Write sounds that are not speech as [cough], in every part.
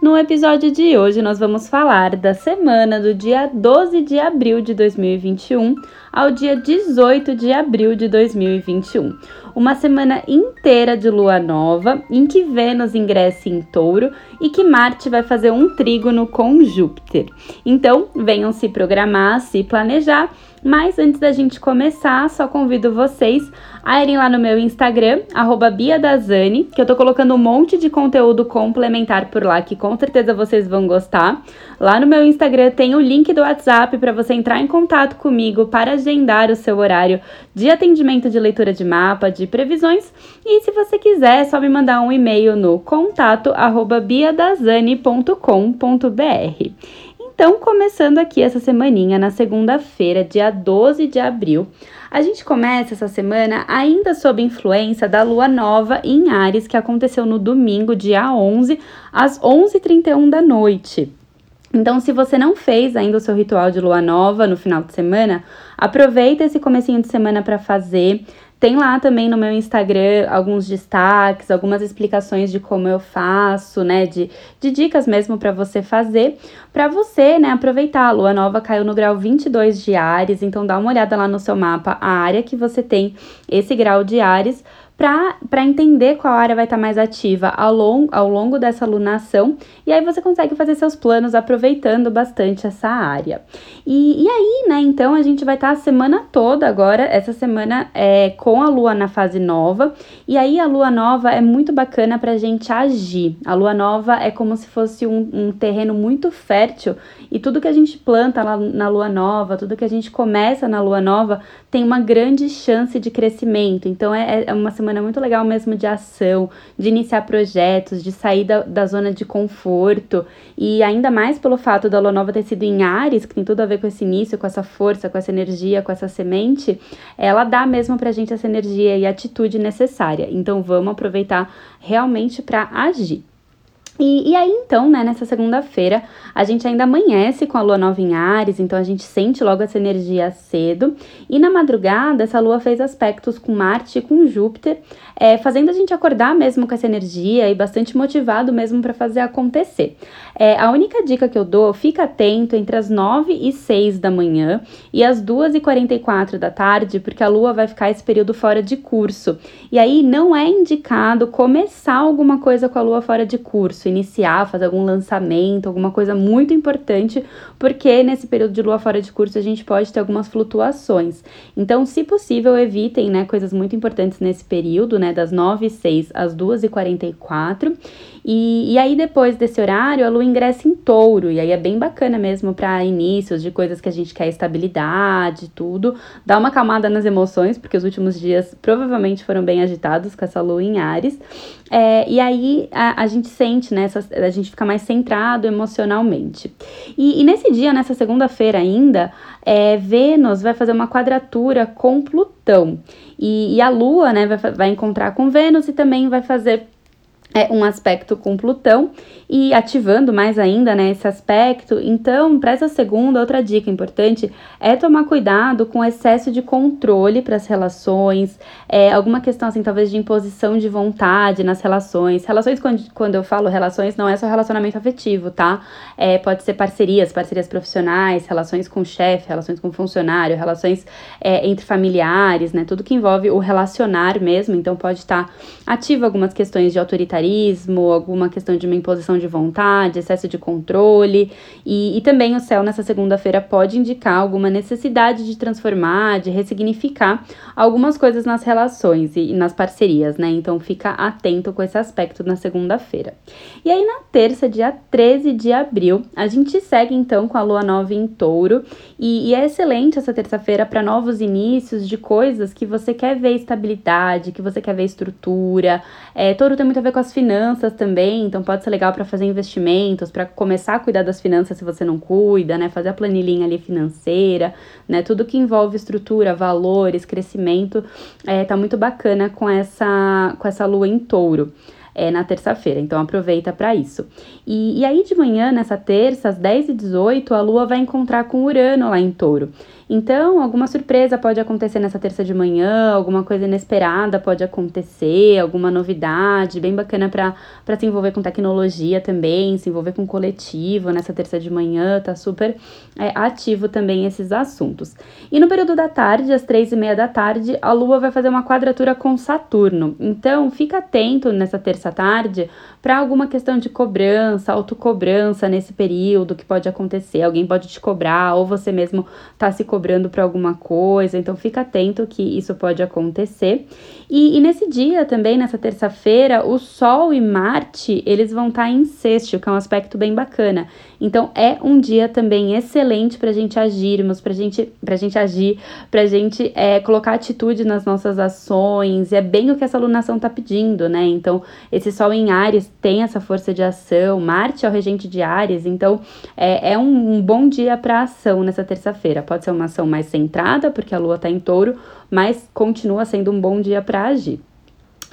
No episódio de hoje, nós vamos falar da semana do dia 12 de abril de 2021 ao dia 18 de abril de 2021. Uma semana inteira de lua nova, em que Vênus ingressa em touro e que Marte vai fazer um trígono com Júpiter. Então, venham se programar, se planejar mas antes da gente começar, só convido vocês a irem lá no meu Instagram, BiaDazani, que eu tô colocando um monte de conteúdo complementar por lá, que com certeza vocês vão gostar. Lá no meu Instagram tem o link do WhatsApp para você entrar em contato comigo para agendar o seu horário de atendimento de leitura de mapa, de previsões. E se você quiser, é só me mandar um e-mail no contato biadazani.com.br. Então, começando aqui essa semaninha, na segunda-feira, dia 12 de abril, a gente começa essa semana ainda sob influência da lua nova em Ares, que aconteceu no domingo, dia 11, às 11h31 da noite. Então, se você não fez ainda o seu ritual de lua nova no final de semana, aproveita esse comecinho de semana para fazer. Tem lá também no meu Instagram alguns destaques, algumas explicações de como eu faço, né? De, de dicas mesmo para você fazer, para você, né, aproveitar. A lua nova caiu no grau 22 de Ares, então dá uma olhada lá no seu mapa, a área que você tem esse grau de Ares para entender qual área vai estar tá mais ativa ao longo, ao longo dessa lunação, e aí você consegue fazer seus planos aproveitando bastante essa área. E, e aí, né, então a gente vai estar tá a semana toda agora, essa semana é com a lua na fase nova, e aí a lua nova é muito bacana para a gente agir. A lua nova é como se fosse um, um terreno muito fértil, e tudo que a gente planta lá na lua nova, tudo que a gente começa na lua nova, tem uma grande chance de crescimento. Então é, é uma semana semana muito legal mesmo de ação, de iniciar projetos, de sair da, da zona de conforto. E ainda mais pelo fato da lua nova ter sido em Ares, que tem tudo a ver com esse início, com essa força, com essa energia, com essa semente, ela dá mesmo pra gente essa energia e atitude necessária. Então vamos aproveitar realmente para agir. E, e, aí, então, né, nessa segunda-feira, a gente ainda amanhece com a lua nova em Ares, então a gente sente logo essa energia cedo. E na madrugada, essa lua fez aspectos com Marte e com Júpiter, é, fazendo a gente acordar mesmo com essa energia e bastante motivado mesmo para fazer acontecer. É, a única dica que eu dou, fica atento entre as 9 e 6 da manhã e as 2 e 44 da tarde, porque a lua vai ficar esse período fora de curso. E aí não é indicado começar alguma coisa com a lua fora de curso, iniciar, fazer algum lançamento, alguma coisa muito importante, porque nesse período de lua fora de curso a gente pode ter algumas flutuações. Então, se possível, evitem, né, coisas muito importantes nesse período, né, das 9 e 6 às 2 e 44. E, e aí, depois desse horário, a lua ingressa em touro, e aí é bem bacana mesmo para inícios de coisas que a gente quer estabilidade, tudo. Dá uma calmada nas emoções, porque os últimos dias provavelmente foram bem agitados com essa lua em Ares. É, e aí a, a, gente sente, né, essa, a gente fica mais centrado emocionalmente. E, e nesse dia, nessa segunda-feira ainda, é, Vênus vai fazer uma quadratura com Plutão. E, e a Lua, né, vai, vai encontrar com Vênus e também vai fazer é, um aspecto com Plutão e ativando mais ainda né, esse aspecto. Então, para essa segunda, outra dica importante é tomar cuidado com excesso de controle para as relações, é, alguma questão assim, talvez de imposição de vontade nas relações. Relações, quando, quando eu falo relações, não é só relacionamento afetivo, tá? É, pode ser parcerias, parcerias profissionais, relações com chefe, relações com funcionário, relações é, entre familiares, né? Tudo que envolve o relacionar mesmo. Então, pode estar tá ativo algumas questões de autoritarismo, alguma questão de uma imposição de vontade, excesso de controle. E, e também o céu nessa segunda-feira pode indicar alguma necessidade de transformar, de ressignificar algumas coisas nas relações e, e nas parcerias, né? Então fica atento com esse aspecto na segunda-feira. E aí na terça, dia 13 de abril, a gente segue então com a lua nova em touro. E, e é excelente essa terça-feira para novos inícios de coisas que você quer ver estabilidade, que você quer ver estrutura. É, touro tem muito a ver com as finanças também, então pode ser legal para fazer investimentos, para começar a cuidar das finanças se você não cuida, né? Fazer a planilhinha ali financeira, né? Tudo que envolve estrutura, valores, crescimento, é, tá muito bacana com essa, com essa lua em touro. é, na terça-feira. Então aproveita para isso. E, e aí de manhã, nessa terça, às 10h18, a Lua vai encontrar com Urano lá em touro. Então, alguma surpresa pode acontecer nessa terça de manhã, alguma coisa inesperada pode acontecer, alguma novidade bem bacana para se envolver com tecnologia também, se envolver com coletivo nessa terça de manhã, tá super é, ativo também esses assuntos. E no período da tarde, às três e meia da tarde, a Lua vai fazer uma quadratura com Saturno. Então, fica atento nessa terça tarde para alguma questão de cobrança, autocobrança nesse período que pode acontecer. Alguém pode te cobrar, ou você mesmo tá se cobrando para alguma coisa. Então, fica atento que isso pode acontecer. E, e nesse dia também, nessa terça-feira, o Sol e Marte eles vão estar tá em sexto, que é um aspecto bem bacana. Então, é um dia também excelente para a gente agirmos, para gente, a gente agir, para a gente é, colocar atitude nas nossas ações. É bem o que essa alunação está pedindo, né? Então, esse Sol em Ares tem essa força de ação, Marte é o regente de Ares, então é, é um, um bom dia para ação nessa terça-feira. Pode ser uma mais centrada, porque a Lua está em touro, mas continua sendo um bom dia para agir.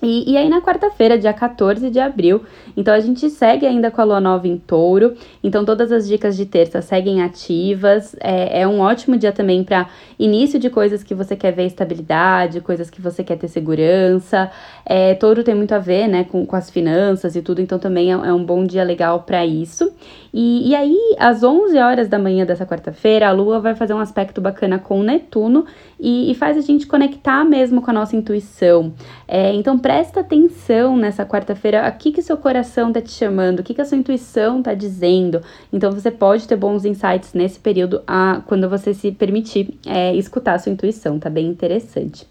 E, e aí na quarta-feira, dia 14 de abril, então a gente segue ainda com a lua nova em touro. Então todas as dicas de terça seguem ativas. É, é um ótimo dia também para início de coisas que você quer ver estabilidade, coisas que você quer ter segurança. É, touro tem muito a ver né, com, com as finanças e tudo, então também é, é um bom dia legal para isso. E, e aí, às 11 horas da manhã dessa quarta-feira, a Lua vai fazer um aspecto bacana com Netuno e, e faz a gente conectar mesmo com a nossa intuição. É, então, presta atenção nessa quarta-feira, o que, seu coração tá te chamando, o que, que a sua intuição tá dizendo. Então, você pode ter bons insights nesse período a, quando você se permitir é, escutar a sua intuição, tá bem interessante.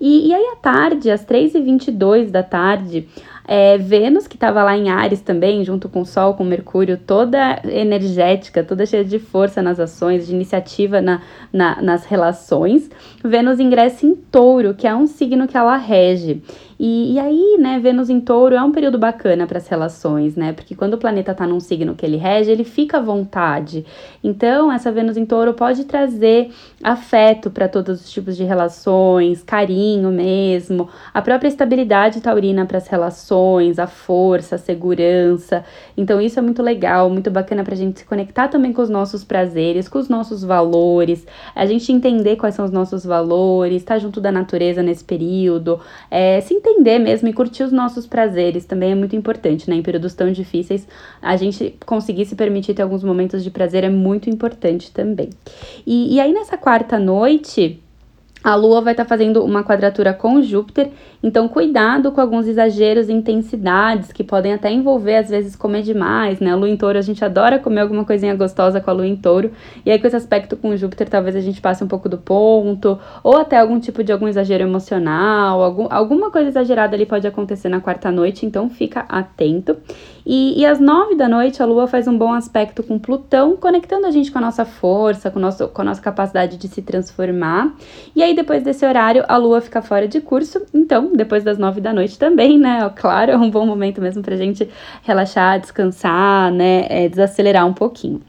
E, e aí, à tarde, às 3h22 da tarde, é, Vênus, que estava lá em Ares também, junto com o Sol, com Mercúrio, toda energética, toda cheia de força nas ações, de iniciativa na, na, nas relações. Vênus ingressa em Touro, que é um signo que ela rege. E, e aí, né, Vênus em touro é um período bacana para as relações, né? Porque quando o planeta está num signo que ele rege, ele fica à vontade. Então, essa Vênus em touro pode trazer afeto para todos os tipos de relações, carinho mesmo, a própria estabilidade taurina para as relações, a força, a segurança. Então, isso é muito legal, muito bacana para a gente se conectar também com os nossos prazeres, com os nossos valores, a gente entender quais são os nossos valores, estar tá junto da natureza nesse período, é, se entender mesmo e curtir os nossos prazeres também é muito importante, né? Em períodos tão difíceis, a gente conseguir se permitir ter alguns momentos de prazer é muito importante também. E, e aí nessa quarta noite a Lua vai estar tá fazendo uma quadratura com Júpiter, então cuidado com alguns exageros e intensidades que podem até envolver, às vezes, comer demais, né? A Lua em touro, a gente adora comer alguma coisinha gostosa com a Lua em touro, e aí com esse aspecto com Júpiter, talvez a gente passe um pouco do ponto, ou até algum tipo de algum exagero emocional, algum, alguma coisa exagerada ali pode acontecer na quarta noite, então fica atento. E, e às nove da noite, a Lua faz um bom aspecto com Plutão, conectando a gente com a nossa força, com, nosso, com a nossa capacidade de se transformar. E aí, depois desse horário, a Lua fica fora de curso. Então, depois das nove da noite também, né? Claro, é um bom momento mesmo pra gente relaxar, descansar, né? É, desacelerar um pouquinho.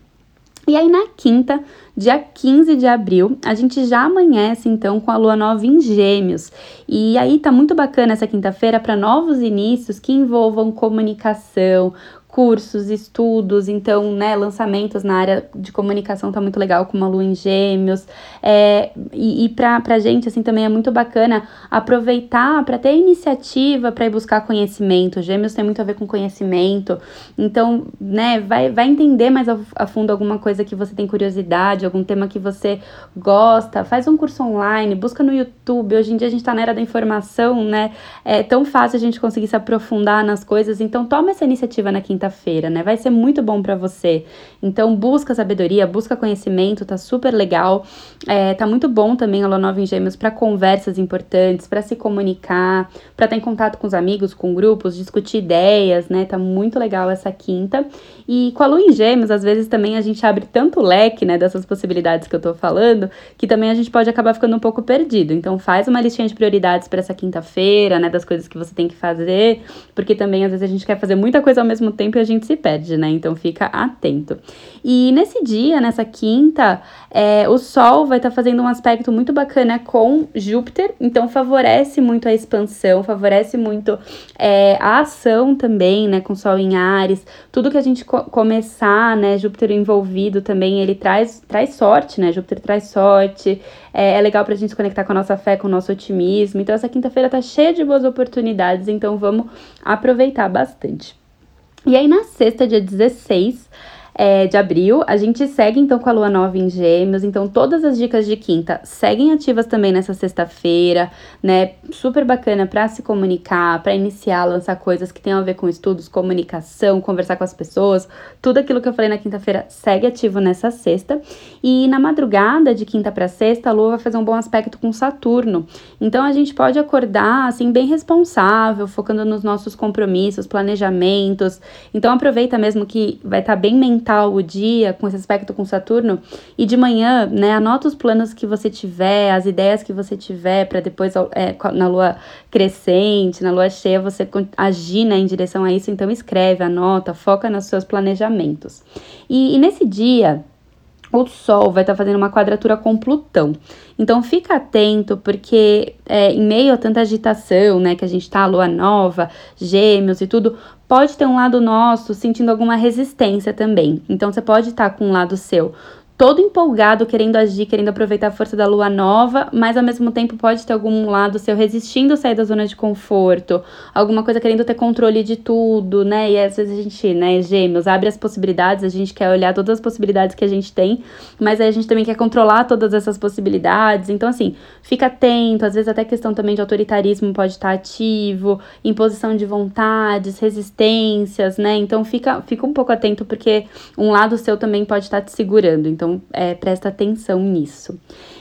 E aí, na quinta, dia 15 de abril, a gente já amanhece então com a lua nova em Gêmeos. E aí tá muito bacana essa quinta-feira para novos inícios que envolvam comunicação, cursos, estudos, então, né, lançamentos na área de comunicação tá muito legal, com uma lua em gêmeos, é, e, e pra, pra gente, assim, também é muito bacana aproveitar para ter iniciativa para ir buscar conhecimento, gêmeos tem muito a ver com conhecimento, então, né, vai, vai entender mais a, a fundo alguma coisa que você tem curiosidade, algum tema que você gosta, faz um curso online, busca no YouTube, hoje em dia a gente tá na era da informação, né, é tão fácil a gente conseguir se aprofundar nas coisas, então toma essa iniciativa na quinta quinta-feira, né? Vai ser muito bom para você. Então, busca sabedoria, busca conhecimento, tá super legal. É, tá muito bom também a Lua Nova em Gêmeos para conversas importantes, para se comunicar, para estar em contato com os amigos, com grupos, discutir ideias, né? Tá muito legal essa quinta. E com a Lua em Gêmeos, às vezes também a gente abre tanto leque, né, dessas possibilidades que eu tô falando, que também a gente pode acabar ficando um pouco perdido. Então, faz uma listinha de prioridades para essa quinta-feira, né, das coisas que você tem que fazer, porque também às vezes a gente quer fazer muita coisa ao mesmo tempo tempo e a gente se perde, né? Então fica atento. E nesse dia, nessa quinta, é, o Sol vai estar tá fazendo um aspecto muito bacana com Júpiter, então favorece muito a expansão, favorece muito é, a ação também, né? Com Sol em Ares, tudo que a gente co começar, né? Júpiter envolvido também, ele traz, traz sorte, né? Júpiter traz sorte, é, é legal pra gente se conectar com a nossa fé, com o nosso otimismo. Então, essa quinta-feira tá cheia de boas oportunidades, então vamos aproveitar bastante. E aí, na sexta, dia 16, é, de abril. A gente segue então com a lua nova em Gêmeos, então todas as dicas de quinta seguem ativas também nessa sexta-feira, né? Super bacana para se comunicar, para iniciar, lançar coisas que tenham a ver com estudos, comunicação, conversar com as pessoas. Tudo aquilo que eu falei na quinta-feira segue ativo nessa sexta. E na madrugada de quinta para sexta, a lua vai fazer um bom aspecto com Saturno. Então a gente pode acordar assim bem responsável, focando nos nossos compromissos, planejamentos. Então aproveita mesmo que vai estar tá bem mental o dia com esse aspecto com Saturno e de manhã, né, anota os planos que você tiver, as ideias que você tiver para depois é, na lua crescente, na lua cheia, você agir né, em direção a isso. Então escreve, anota, foca nos seus planejamentos. E, e nesse dia o Sol vai estar tá fazendo uma quadratura com Plutão. Então fica atento, porque é, em meio a tanta agitação, né, que a gente tá, lua nova, gêmeos e tudo, pode ter um lado nosso sentindo alguma resistência também. Então você pode estar com um lado seu todo empolgado, querendo agir, querendo aproveitar a força da lua nova, mas ao mesmo tempo pode ter algum lado seu resistindo sair da zona de conforto, alguma coisa querendo ter controle de tudo, né? E às vezes a gente, né, gêmeos, abre as possibilidades, a gente quer olhar todas as possibilidades que a gente tem, mas aí a gente também quer controlar todas essas possibilidades. Então, assim, fica atento, às vezes até questão também de autoritarismo pode estar ativo, imposição de vontades, resistências, né? Então fica, fica um pouco atento, porque um lado seu também pode estar te segurando. Então, então é, presta atenção nisso.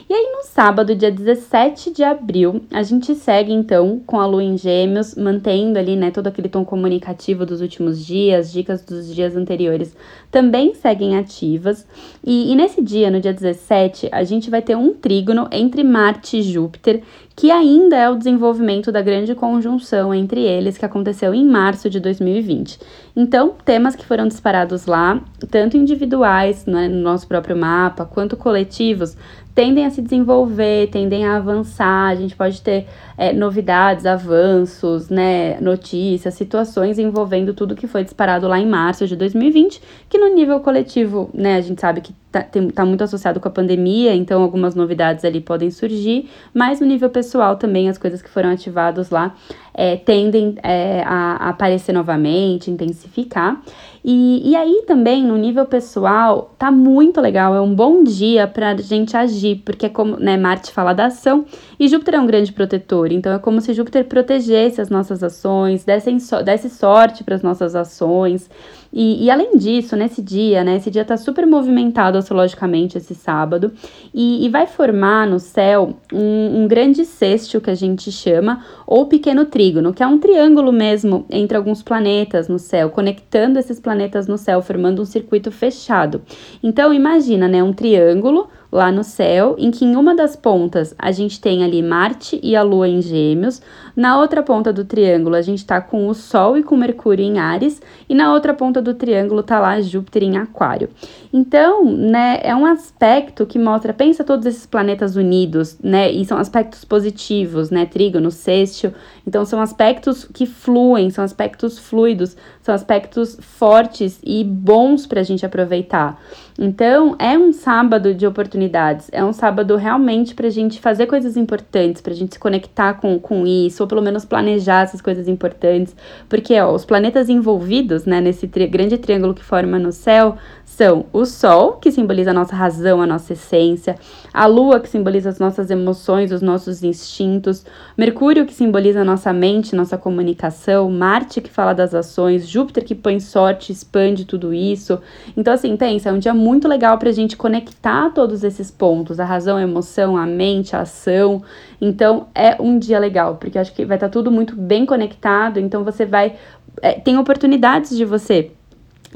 E aí, no sábado, dia 17 de abril, a gente segue então com a lua em Gêmeos, mantendo ali, né, todo aquele tom comunicativo dos últimos dias, dicas dos dias anteriores também seguem ativas. E, e nesse dia, no dia 17, a gente vai ter um trígono entre Marte e Júpiter, que ainda é o desenvolvimento da grande conjunção entre eles que aconteceu em março de 2020. Então, temas que foram disparados lá, tanto individuais né, no nosso próprio mapa, quanto coletivos, tendem a se desenvolver, tendem a avançar, a gente pode ter é, novidades, avanços, né, notícias, situações envolvendo tudo que foi disparado lá em março de 2020, que no nível coletivo, né, a gente sabe que tá, tem, tá muito associado com a pandemia, então algumas novidades ali podem surgir, mas no nível pessoal também as coisas que foram ativadas lá é, tendem é, a, aparecer novamente, intensificar. E, e aí também, no nível pessoal, tá muito legal, é um bom dia pra gente agir, porque é como, né, Marte fala da ação e Júpiter é um grande protetor, então é como se Júpiter protegesse as nossas ações, desse, desse sorte para as nossas ações. E, e, além disso, nesse dia, né, esse dia tá super movimentado astrologicamente, esse sábado, e, e vai formar no céu um, um grande sexto que a gente chama, ou pequeno trígono, que é um triângulo mesmo entre alguns planetas no céu, conectando esses planetas no céu, formando um circuito fechado. Então, imagina, né, um triângulo lá no céu, em que em uma das pontas a gente tem ali Marte e a Lua em Gêmeos, na outra ponta do triângulo a gente tá com o Sol e com Mercúrio em Ares, e na outra ponta do triângulo tá lá Júpiter em Aquário. Então, né, é um aspecto que mostra, pensa todos esses planetas unidos, né, e são aspectos positivos, né, trígono, sextil, então são aspectos que fluem, são aspectos fluidos, são aspectos fortes e bons para a gente aproveitar. Então, é um sábado de oportunidades, é um sábado realmente para a gente fazer coisas importantes, para a gente se conectar com, com isso, ou pelo menos planejar essas coisas importantes, porque ó, os planetas envolvidos né, nesse tri grande triângulo que forma no céu são o Sol, que simboliza a nossa razão, a nossa essência, a Lua, que simboliza as nossas emoções, os nossos instintos, Mercúrio, que simboliza a nossa mente, nossa comunicação, Marte, que fala das ações, Júpiter, que põe sorte, expande tudo isso. Então, assim, pensa, é um dia muito legal para a gente conectar todos esses pontos, a razão, a emoção, a mente, a ação. Então, é um dia legal, porque acho que vai estar tá tudo muito bem conectado, então você vai. É, tem oportunidades de você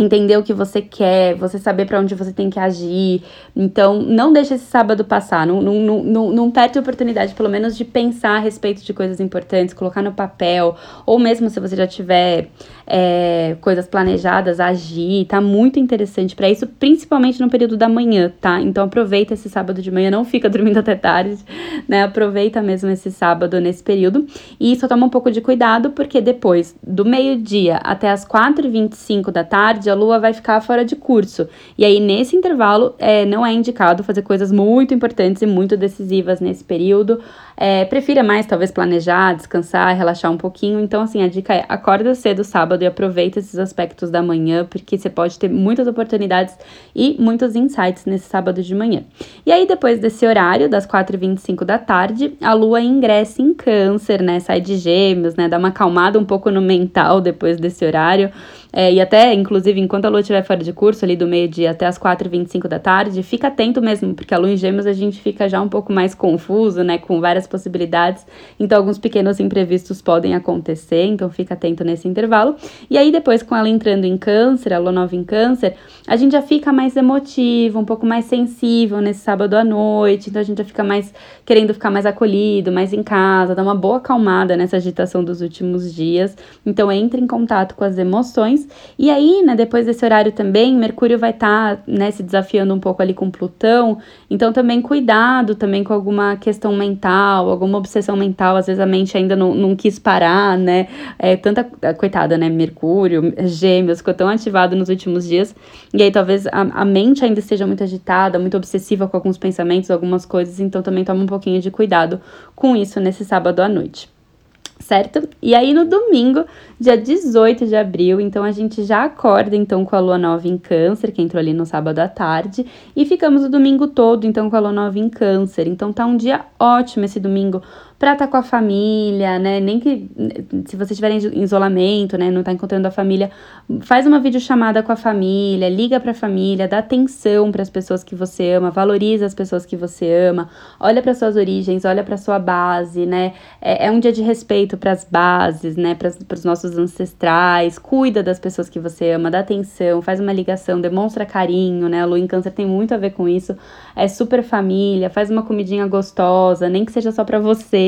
entender o que você quer, você saber para onde você tem que agir. Então, não deixe esse sábado passar, não, não, não, não perde a oportunidade, pelo menos, de pensar a respeito de coisas importantes, colocar no papel, ou mesmo se você já tiver é, coisas planejadas, agir, tá muito interessante para isso, principalmente no período da manhã, tá? Então, aproveita esse sábado de manhã, não fica [laughs] dormindo até tarde, né? Aproveita mesmo esse sábado nesse período e só toma um pouco de cuidado, porque depois do meio-dia até as 4h25 da tarde, a lua vai ficar fora de curso. E aí, nesse intervalo, é, não é indicado fazer coisas muito importantes e muito decisivas nesse período. É, prefira mais, talvez, planejar, descansar, relaxar um pouquinho. Então, assim, a dica é acorda cedo sábado e aproveita esses aspectos da manhã, porque você pode ter muitas oportunidades e muitos insights nesse sábado de manhã. E aí, depois desse horário, das 4h25 da tarde, a lua ingressa em câncer, né? Sai de gêmeos, né? Dá uma acalmada um pouco no mental depois desse horário. É, e até, inclusive, enquanto a lua estiver fora de curso, ali do meio-dia até as 4h25 da tarde, fica atento mesmo, porque a lua em gêmeos a gente fica já um pouco mais confuso, né? Com várias possibilidades. Então, alguns pequenos imprevistos podem acontecer, então fica atento nesse intervalo. E aí, depois, com ela entrando em câncer, a lua nova em câncer, a gente já fica mais emotivo, um pouco mais sensível nesse sábado à noite. Então, a gente já fica mais querendo ficar mais acolhido, mais em casa, dar uma boa acalmada nessa agitação dos últimos dias. Então, entre em contato com as emoções e aí, né, depois desse horário também, Mercúrio vai estar, tá, né, se desafiando um pouco ali com Plutão. Então, também cuidado também com alguma questão mental, alguma obsessão mental. Às vezes a mente ainda não, não quis parar, né? É, tanta, coitada, né? Mercúrio, Gêmeos, ficou tão ativado nos últimos dias. E aí, talvez a, a mente ainda esteja muito agitada, muito obsessiva com alguns pensamentos, algumas coisas. Então, também toma um pouquinho de cuidado com isso nesse sábado à noite certo? E aí no domingo, dia 18 de abril, então a gente já acorda então com a lua nova em câncer, que entrou ali no sábado à tarde, e ficamos o domingo todo então com a lua nova em câncer. Então tá um dia ótimo esse domingo para estar tá com a família, né? Nem que se você estiver em isolamento, né, não tá encontrando a família, faz uma videochamada com a família, liga para a família, dá atenção para as pessoas que você ama, valoriza as pessoas que você ama, olha para suas origens, olha para sua base, né? É, é, um dia de respeito para as bases, né, para os nossos ancestrais, cuida das pessoas que você ama, dá atenção, faz uma ligação, demonstra carinho, né? A lua em câncer tem muito a ver com isso. É super família, faz uma comidinha gostosa, nem que seja só para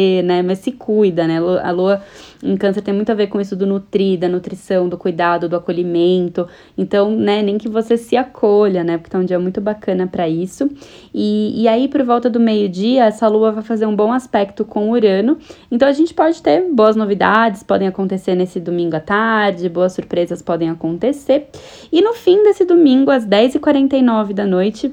você né? Mas se cuida, né? A lua em câncer tem muito a ver com isso do nutrir, da nutrição, do cuidado, do acolhimento. Então, né, nem que você se acolha, né? Porque tá um dia muito bacana para isso. E, e aí, por volta do meio-dia, essa lua vai fazer um bom aspecto com Urano. Então, a gente pode ter boas novidades, podem acontecer nesse domingo à tarde, boas surpresas podem acontecer. E no fim desse domingo, às 10h49 da noite,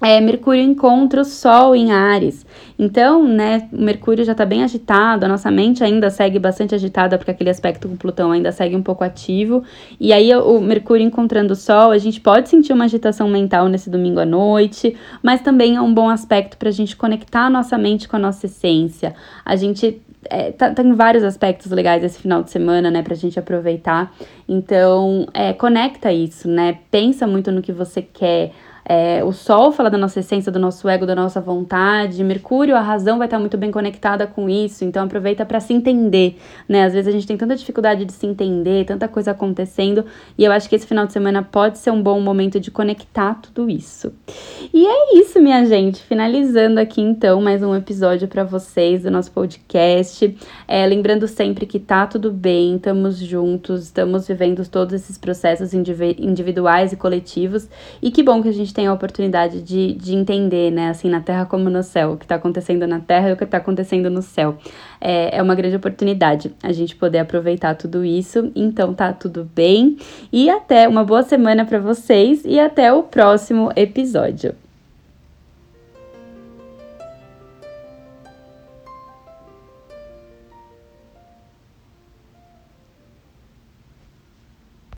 é, Mercúrio encontra o Sol em Ares. Então, né, o Mercúrio já está bem agitado, a nossa mente ainda segue bastante agitada, porque aquele aspecto com Plutão ainda segue um pouco ativo. E aí, o Mercúrio encontrando o Sol, a gente pode sentir uma agitação mental nesse domingo à noite, mas também é um bom aspecto para a gente conectar a nossa mente com a nossa essência. A gente é, tá, tem vários aspectos legais esse final de semana, né, pra gente aproveitar. Então, é, conecta isso, né? Pensa muito no que você quer. É, o Sol fala da nossa essência, do nosso ego, da nossa vontade. Mercúrio, a razão vai estar muito bem conectada com isso. Então aproveita para se entender, né? Às vezes a gente tem tanta dificuldade de se entender, tanta coisa acontecendo, e eu acho que esse final de semana pode ser um bom momento de conectar tudo isso. E é isso, minha gente. Finalizando aqui então mais um episódio para vocês do nosso podcast. É, lembrando sempre que tá tudo bem, estamos juntos, estamos vivendo todos esses processos individuais e coletivos, e que bom que a gente tem a oportunidade de, de entender, né, assim, na Terra como no céu, o que está acontecendo na Terra e o que está acontecendo no céu. É, é uma grande oportunidade a gente poder aproveitar tudo isso. Então tá tudo bem. E até uma boa semana para vocês e até o próximo episódio.